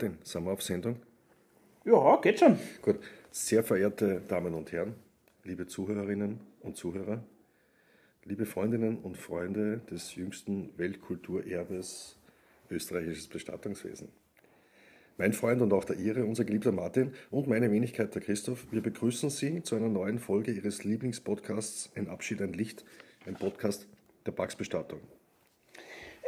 Martin, sind wir auf Sendung? Ja, geht schon. Gut. Sehr verehrte Damen und Herren, liebe Zuhörerinnen und Zuhörer, liebe Freundinnen und Freunde des jüngsten Weltkulturerbes österreichisches Bestattungswesen. Mein Freund und auch der Ihre, unser geliebter Martin und meine Wenigkeit, der Christoph, wir begrüßen Sie zu einer neuen Folge Ihres Lieblingspodcasts Ein Abschied, ein Licht, ein Podcast der Pax-Bestattung.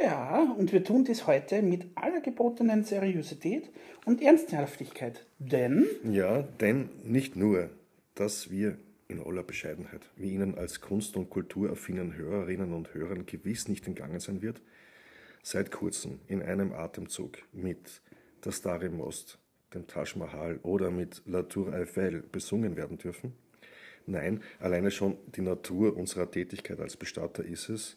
Ja, und wir tun dies heute mit aller gebotenen Seriosität und Ernsthaftigkeit. Denn. Ja, denn nicht nur, dass wir in aller Bescheidenheit, wie Ihnen als kunst- und kulturaffinen Hörerinnen und Hörern gewiss nicht entgangen sein wird, seit kurzem in einem Atemzug mit der Stare Most, dem Taj Mahal oder mit La Tour Eiffel besungen werden dürfen. Nein, alleine schon die Natur unserer Tätigkeit als Bestatter ist es,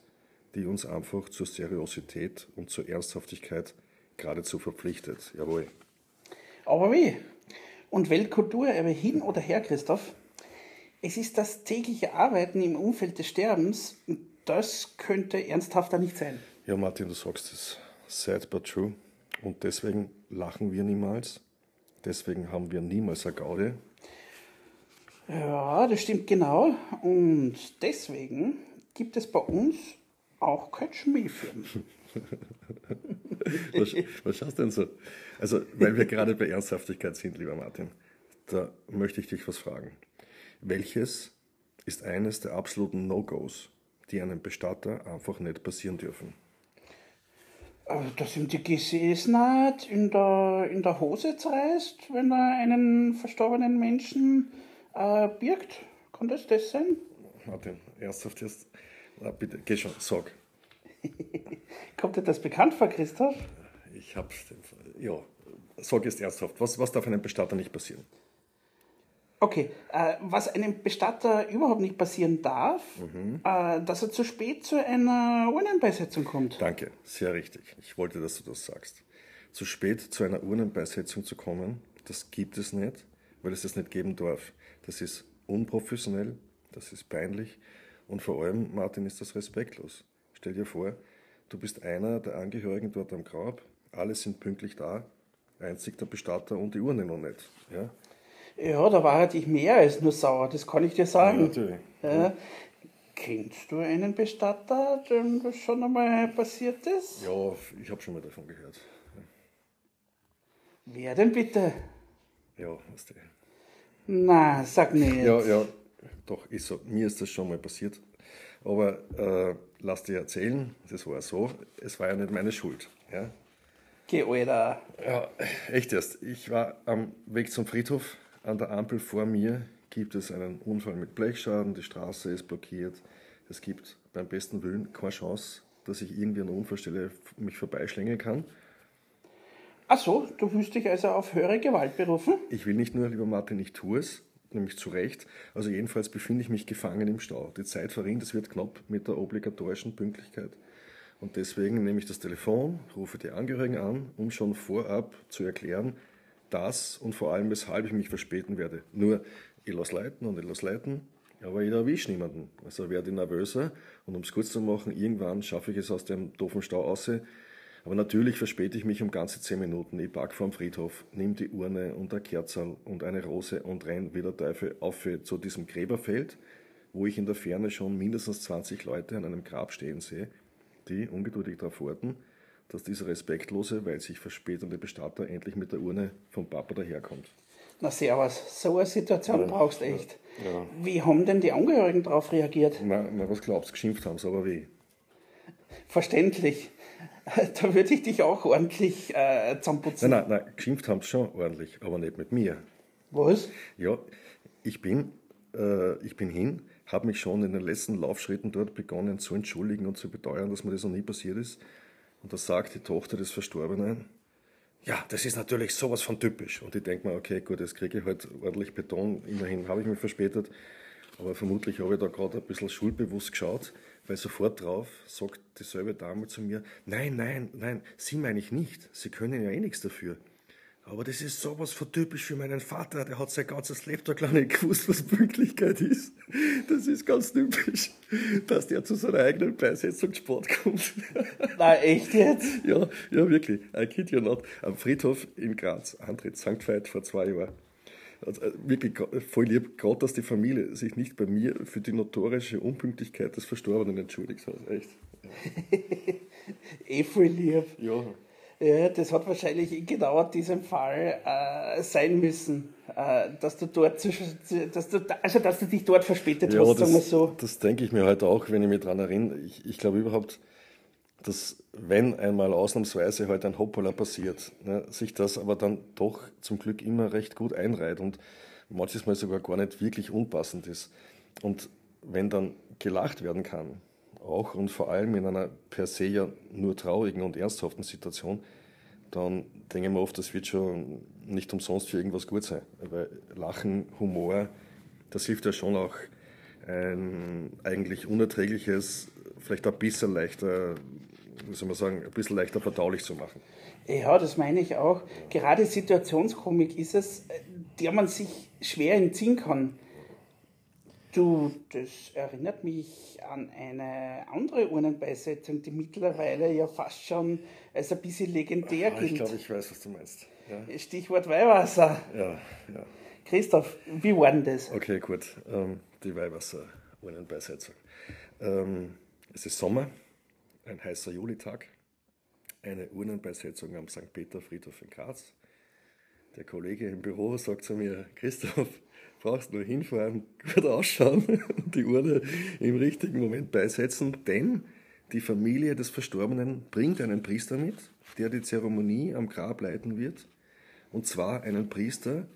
die uns einfach zur Seriosität und zur Ernsthaftigkeit geradezu verpflichtet. Jawohl. Aber wie? Und Weltkulturerbe hin oder her, Christoph? Es ist das tägliche Arbeiten im Umfeld des Sterbens. Das könnte ernsthafter nicht sein. Ja, Martin, du sagst es. Sad but true. Und deswegen lachen wir niemals. Deswegen haben wir niemals eine Gaude. Ja, das stimmt genau. Und deswegen gibt es bei uns auch kein Schmähfilm. was, was schaust du denn so? Also, weil wir gerade bei Ernsthaftigkeit sind, lieber Martin, da möchte ich dich was fragen. Welches ist eines der absoluten No-Gos, die einem Bestatter einfach nicht passieren dürfen? Also, dass ihm die Gesäßnaht in der, in der Hose zerreißt, wenn er einen verstorbenen Menschen äh, birgt. Kann das das sein? Martin, ernsthaft jetzt? Na, bitte, geh schon, sag. Kommt dir das bekannt vor, Christoph? Ich hab's. Ja, sag jetzt ernsthaft. Was, was darf einem Bestatter nicht passieren? Okay, äh, was einem Bestatter überhaupt nicht passieren darf, mhm. äh, dass er zu spät zu einer Urnenbeisetzung kommt. Danke, sehr richtig. Ich wollte, dass du das sagst. Zu spät zu einer Urnenbeisetzung zu kommen, das gibt es nicht, weil es das nicht geben darf. Das ist unprofessionell, das ist peinlich und vor allem, Martin, ist das respektlos. Stell dir vor, du bist einer der Angehörigen dort am Grab, alle sind pünktlich da, einzig der Bestatter und die Urne noch nicht. Ja? Ja, da war ich mehr als nur sauer, das kann ich dir sagen. Ja, natürlich. Ja. Kennst du einen Bestatter, dem das schon einmal passiert ist? Ja, ich habe schon mal davon gehört. Ja. Wer denn bitte? Ja, was der. Na, sag nicht. Ja, ja, doch, ist so. Mir ist das schon mal passiert. Aber äh, lass dir erzählen, das war so, es war ja nicht meine Schuld. Ja? Geh, Alter. Ja, echt erst. Ich war am Weg zum Friedhof an der Ampel vor mir gibt es einen Unfall mit Blechschaden, die Straße ist blockiert. Es gibt beim besten Willen keine Chance, dass ich irgendwie an der Unfallstelle mich vorbeischlängeln kann. Ach so, du willst dich also auf höhere Gewalt berufen? Ich will nicht nur, lieber Martin, ich tue es, nämlich zu Recht. Also jedenfalls befinde ich mich gefangen im Stau. Die Zeit verringt, es wird knapp mit der obligatorischen Pünktlichkeit. Und deswegen nehme ich das Telefon, rufe die Angehörigen an, um schon vorab zu erklären, das und vor allem, weshalb ich mich verspäten werde. Nur, ich lasse leiten und ich lasse leiten, aber ich erwische niemanden. Also werde ich nervöser und um es kurz zu machen, irgendwann schaffe ich es aus dem doofen Stau raus. Aber natürlich verspäte ich mich um ganze zehn Minuten. Ich park vorm Friedhof, nimm die Urne und ein Kerzerl und eine Rose und renn wie der Teufel auf zu diesem Gräberfeld, wo ich in der Ferne schon mindestens 20 Leute an einem Grab stehen sehe, die ungeduldig darauf warten, dass dieser respektlose, weil sich verspätende Bestatter endlich mit der Urne vom Papa daherkommt. Na servus, so eine Situation ja, brauchst du echt. Ja. Wie haben denn die Angehörigen darauf reagiert? Na, na was glaubst du, geschimpft haben sie, aber wie? Verständlich. Da würde ich dich auch ordentlich äh, zusammenputzen. Nein, nein, nein, geschimpft haben sie schon ordentlich, aber nicht mit mir. Was? Ja, ich bin, äh, ich bin hin, habe mich schon in den letzten Laufschritten dort begonnen zu entschuldigen und zu beteuern, dass mir das noch nie passiert ist. Und da sagt die Tochter des Verstorbenen, ja, das ist natürlich sowas von typisch. Und ich denke mir, okay, gut, jetzt kriege ich halt ordentlich Beton. Immerhin habe ich mich verspätet. Aber vermutlich habe ich da gerade ein bisschen schuldbewusst geschaut, weil sofort drauf sagt dieselbe Dame zu mir, nein, nein, nein, Sie meine ich nicht. Sie können ja eh nichts dafür. Aber das ist sowas von typisch für meinen Vater. Der hat sein ganzes Leben lang nicht gewusst, was Pünktlichkeit ist. Das ist ganz typisch, dass der zu seiner eigenen Beisetzung Sport kommt. Na, echt jetzt? Ja, ja, wirklich. I kid you not. Am Friedhof in Graz, Antritt St. Veit vor zwei Jahren. Also, äh, wirklich voll lieb, gerade dass die Familie sich nicht bei mir für die notorische Unpünktlichkeit des Verstorbenen entschuldigt hat. Echt. eh voll lieb. Ja. Ja, das hat wahrscheinlich in genau diesem Fall äh, sein müssen, äh, dass du dort, dass du, also dass du dich dort verspätet ja, hast, das, sagen wir so. Das denke ich mir heute auch, wenn ich mich daran erinnere. Ich, ich glaube überhaupt, dass wenn einmal ausnahmsweise heute halt ein Hoppala passiert, ne, sich das aber dann doch zum Glück immer recht gut einreiht und manches Mal sogar gar nicht wirklich unpassend ist. Und wenn dann gelacht werden kann, auch und vor allem in einer per se ja nur traurigen und ernsthaften Situation, dann denke ich mir oft, das wird schon nicht umsonst für irgendwas gut sein. Weil Lachen, Humor, das hilft ja schon auch ein eigentlich unerträgliches, vielleicht ein bisschen leichter, soll man sagen, ein bisschen leichter verdaulich zu machen. Ja, das meine ich auch. Gerade Situationskomik ist es, der man sich schwer entziehen kann. Du, das erinnert mich an eine andere Urnenbeisetzung, die mittlerweile ja fast schon als ein bisschen legendär ah, gilt. Ich glaube, ich weiß, was du meinst. Ja. Stichwort Weihwasser. Ja, ja. Christoph, wie war denn das? Okay, gut. Ähm, die Weihwasser-Urnenbeisetzung. Ähm, es ist Sommer, ein heißer Julitag, eine Urnenbeisetzung am St. Peter Friedhof in Graz. Der Kollege im Büro sagt zu mir, Christoph, brauchst nur hinfahren, gut ausschauen und die Urne im richtigen Moment beisetzen, denn die Familie des Verstorbenen bringt einen Priester mit, der die Zeremonie am Grab leiten wird, und zwar einen Priester,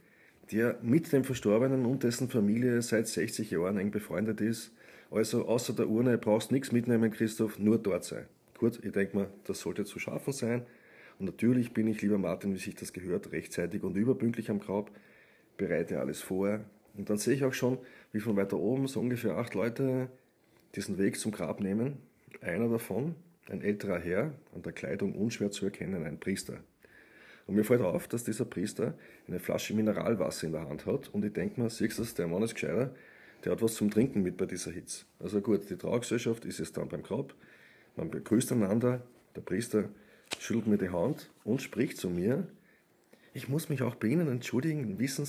der mit dem Verstorbenen und dessen Familie seit 60 Jahren eng befreundet ist. Also außer der Urne brauchst nichts mitnehmen, Christoph, nur dort sein. Gut, ich denke mal, das sollte zu schaffen sein. Und natürlich bin ich, lieber Martin, wie sich das gehört, rechtzeitig und überpünktlich am Grab, bereite alles vor, und dann sehe ich auch schon, wie von weiter oben so ungefähr acht Leute diesen Weg zum Grab nehmen. Einer davon, ein älterer Herr, an der Kleidung unschwer zu erkennen, ein Priester. Und mir fällt auf, dass dieser Priester eine Flasche Mineralwasser in der Hand hat und ich denke mir, siehst du, der Mann ist gescheiter, der hat was zum Trinken mit bei dieser Hitze. Also gut, die Traugesellschaft ist jetzt dann beim Grab, man begrüßt einander, der Priester schüttelt mir die Hand und spricht zu mir, ich muss mich auch bei Ihnen entschuldigen, wissen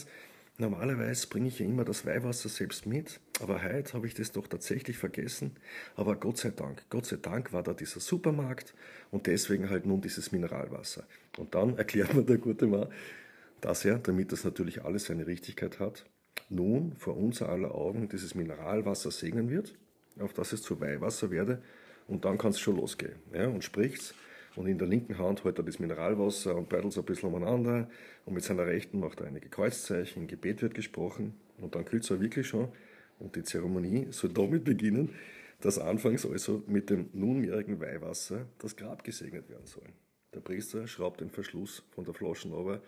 Normalerweise bringe ich ja immer das Weihwasser selbst mit, aber heute habe ich das doch tatsächlich vergessen. Aber Gott sei Dank, Gott sei Dank war da dieser Supermarkt und deswegen halt nun dieses Mineralwasser. Und dann erklärt mir der gute Mann, dass er, damit das natürlich alles seine Richtigkeit hat, nun vor unser aller Augen dieses Mineralwasser segnen wird, auf das es zu Weihwasser werde und dann kann es schon losgehen. Ja, und spricht's und in der linken Hand hält er das Mineralwasser und beidelt ein bisschen umeinander. Und mit seiner rechten macht er einige Kreuzzeichen, Gebet wird gesprochen und dann kühlt es wirklich schon. Und die Zeremonie soll damit beginnen, dass anfangs also mit dem nunmehrigen Weihwasser das Grab gesegnet werden soll. Der Priester schraubt den Verschluss von der Flasche runter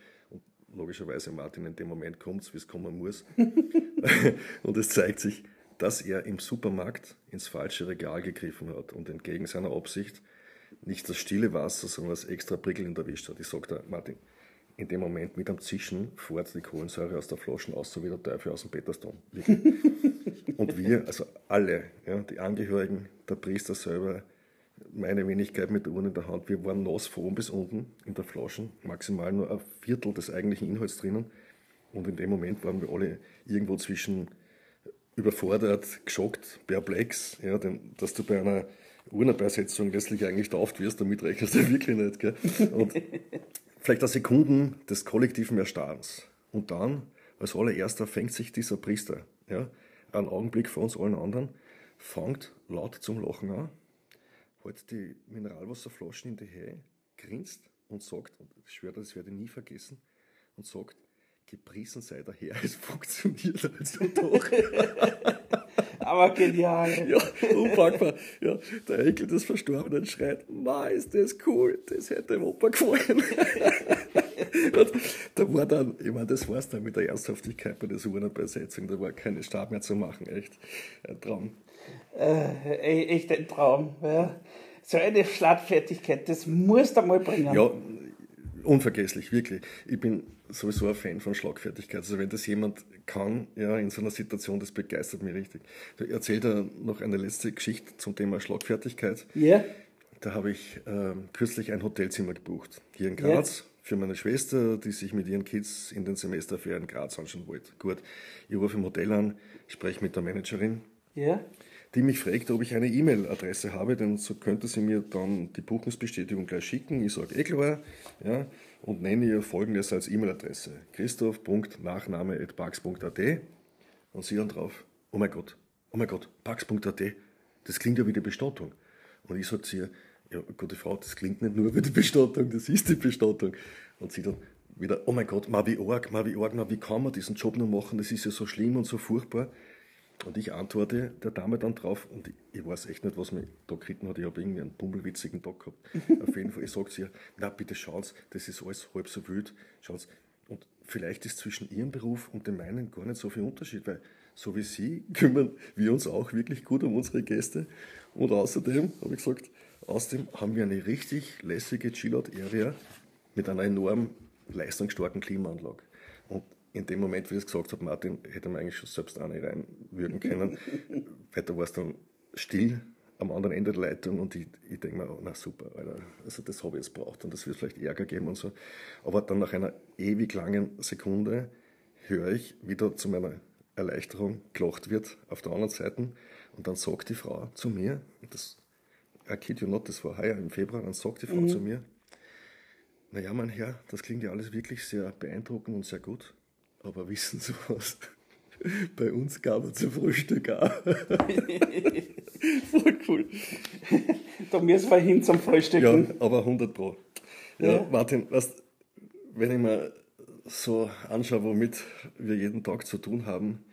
logischerweise Martin in dem Moment kommt wie es kommen muss. und es zeigt sich, dass er im Supermarkt ins falsche Regal gegriffen hat und entgegen seiner Absicht nicht das stille Wasser, sondern das extra prickelnd erwischt hat. Ich sage da, Martin, in dem Moment mit am Zischen fährt die Kohlensäure aus der Flasche aus, so wie der Teufel aus dem Petersdom. Und wir, also alle, ja, die Angehörigen, der Priester selber, meine Wenigkeit mit der Urne in der Hand, wir waren nass von oben bis unten in der Flasche, maximal nur ein Viertel des eigentlichen Inhalts drinnen. Und in dem Moment waren wir alle irgendwo zwischen überfordert, geschockt, perplex, ja, denn, dass du bei einer Urnerbeisetzung letztlich eigentlich tauft wirst, damit rechnest du wirklich nicht. Gell? Und vielleicht ein Sekunden des kollektiven Erstarrens. Und dann, als allererster, fängt sich dieser Priester, ja, einen Augenblick vor uns allen anderen, fängt laut zum Lachen an, hält die Mineralwasserflaschen in die Höhe, grinst und sagt, und ich schwöre, das werde ich nie vergessen, und sagt, gepriesen sei der Herr, es funktioniert also doch. Aber genial. Ja, unpackbar. Ja, der Enkel des Verstorbenen schreit, ma, ist das cool, das hätte dem Opa gefallen. Und da war dann, ich meine, das war's dann mit der Ernsthaftigkeit bei der Urnenbesetzung, da war keine Stab mehr zu machen, echt ein Traum. Äh, e-, echt ein Traum, ja. So eine Schlattfertigkeit, das musst du mal bringen. Ja, unvergesslich, wirklich. Ich bin sowieso ein Fan von Schlagfertigkeit. Also wenn das jemand kann, ja, in so einer Situation, das begeistert mich richtig. Ich erzähle da noch eine letzte Geschichte zum Thema Schlagfertigkeit. Ja. Da habe ich äh, kürzlich ein Hotelzimmer gebucht, hier in Graz, ja. für meine Schwester, die sich mit ihren Kids in den Semesterferien Graz anschauen wollte. Gut, ich rufe im Hotel an, spreche mit der Managerin. Ja die mich fragt, ob ich eine E-Mail-Adresse habe, denn so könnte sie mir dann die Buchungsbestätigung gleich schicken. Ich sage eh klar, ja, und nenne ihr folgendes als E-Mail-Adresse: christoph.nachname.pax.at und sie dann drauf: Oh mein Gott, oh mein Gott, pax.at, das klingt ja wie die Bestattung. Und ich sage zu ihr: Ja, gute Frau, das klingt nicht nur wie die Bestattung, das ist die Bestattung. Und sie dann wieder: Oh mein Gott, ma wie arg, ma wie arg, ma wie kann man diesen Job noch machen, das ist ja so schlimm und so furchtbar. Und ich antworte der Dame dann drauf, und ich, ich weiß echt nicht, was mich da geritten hat. Ich habe irgendwie einen bummelwitzigen Tag gehabt. Auf jeden Fall, ich sage zu ihr, na bitte schauen Sie, das ist alles halb so wild. Schauen Sie, und vielleicht ist zwischen Ihrem Beruf und dem meinen gar nicht so viel Unterschied, weil so wie Sie kümmern wir uns auch wirklich gut um unsere Gäste. Und außerdem, habe ich gesagt, außerdem haben wir eine richtig lässige Chillout-Area mit einer enorm leistungsstarken Klimaanlage. Und in dem Moment, wie ich es gesagt habe, Martin, hätte man eigentlich schon selbst auch nicht reinwürgen können, weil da war es dann still am anderen Ende der Leitung und ich, ich denke mir, oh, na super, Alter, also das habe ich jetzt braucht und das wird vielleicht Ärger geben und so. Aber dann nach einer ewig langen Sekunde höre ich, wie da zu meiner Erleichterung gelacht wird auf der anderen Seite und dann sagt die Frau zu mir, das, I kid you not, das war heuer im Februar, dann sagt die Frau mhm. zu mir, naja, mein Herr, das klingt ja alles wirklich sehr beeindruckend und sehr gut. Aber wissen Sie was? Bei uns gab es zum Frühstück auch. Voll cool. Da müssen wir hin zum Frühstücken. Ja, aber 100 Pro. Ja, ja. Martin, weißt, wenn ich mir so anschaue, womit wir jeden Tag zu tun haben,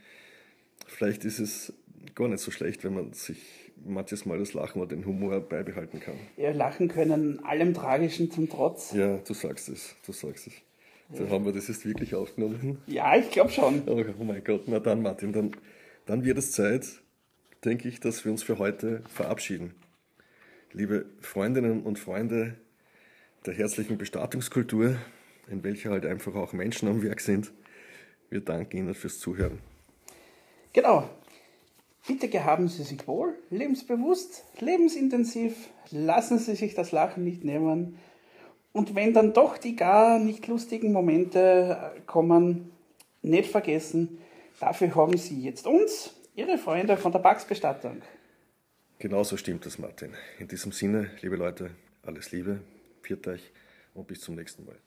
vielleicht ist es gar nicht so schlecht, wenn man sich manches Mal das Lachen oder den Humor beibehalten kann. Ja, lachen können allem Tragischen zum Trotz. Ja, du sagst es, du sagst es. Dann haben wir das jetzt wirklich aufgenommen. Ja, ich glaube schon. Oh, oh, mein Gott, na dann, Martin, dann, dann wird es Zeit, denke ich, dass wir uns für heute verabschieden. Liebe Freundinnen und Freunde der herzlichen Bestattungskultur, in welcher halt einfach auch Menschen am Werk sind, wir danken Ihnen fürs Zuhören. Genau. Bitte gehaben Sie sich wohl, lebensbewusst, lebensintensiv, lassen Sie sich das Lachen nicht nehmen und wenn dann doch die gar nicht lustigen Momente kommen, nicht vergessen, dafür haben Sie jetzt uns, Ihre Freunde von der Pax-Bestattung. Genauso stimmt das, Martin. In diesem Sinne, liebe Leute, alles Liebe, viert euch und bis zum nächsten Mal.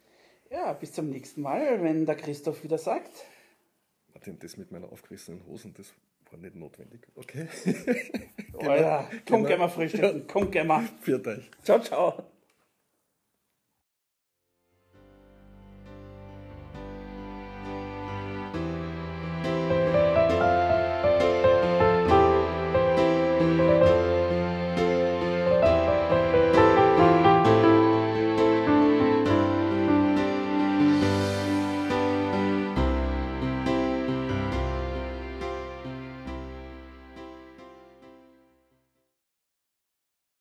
Ja, bis zum nächsten Mal, wenn der Christoph wieder sagt. Martin, das mit meiner aufgerissenen Hosen, das war nicht notwendig, okay? oh ja, komm, genau. gehen wir frühstücken, komm, gehen wir. Viert euch. Ciao, ciao.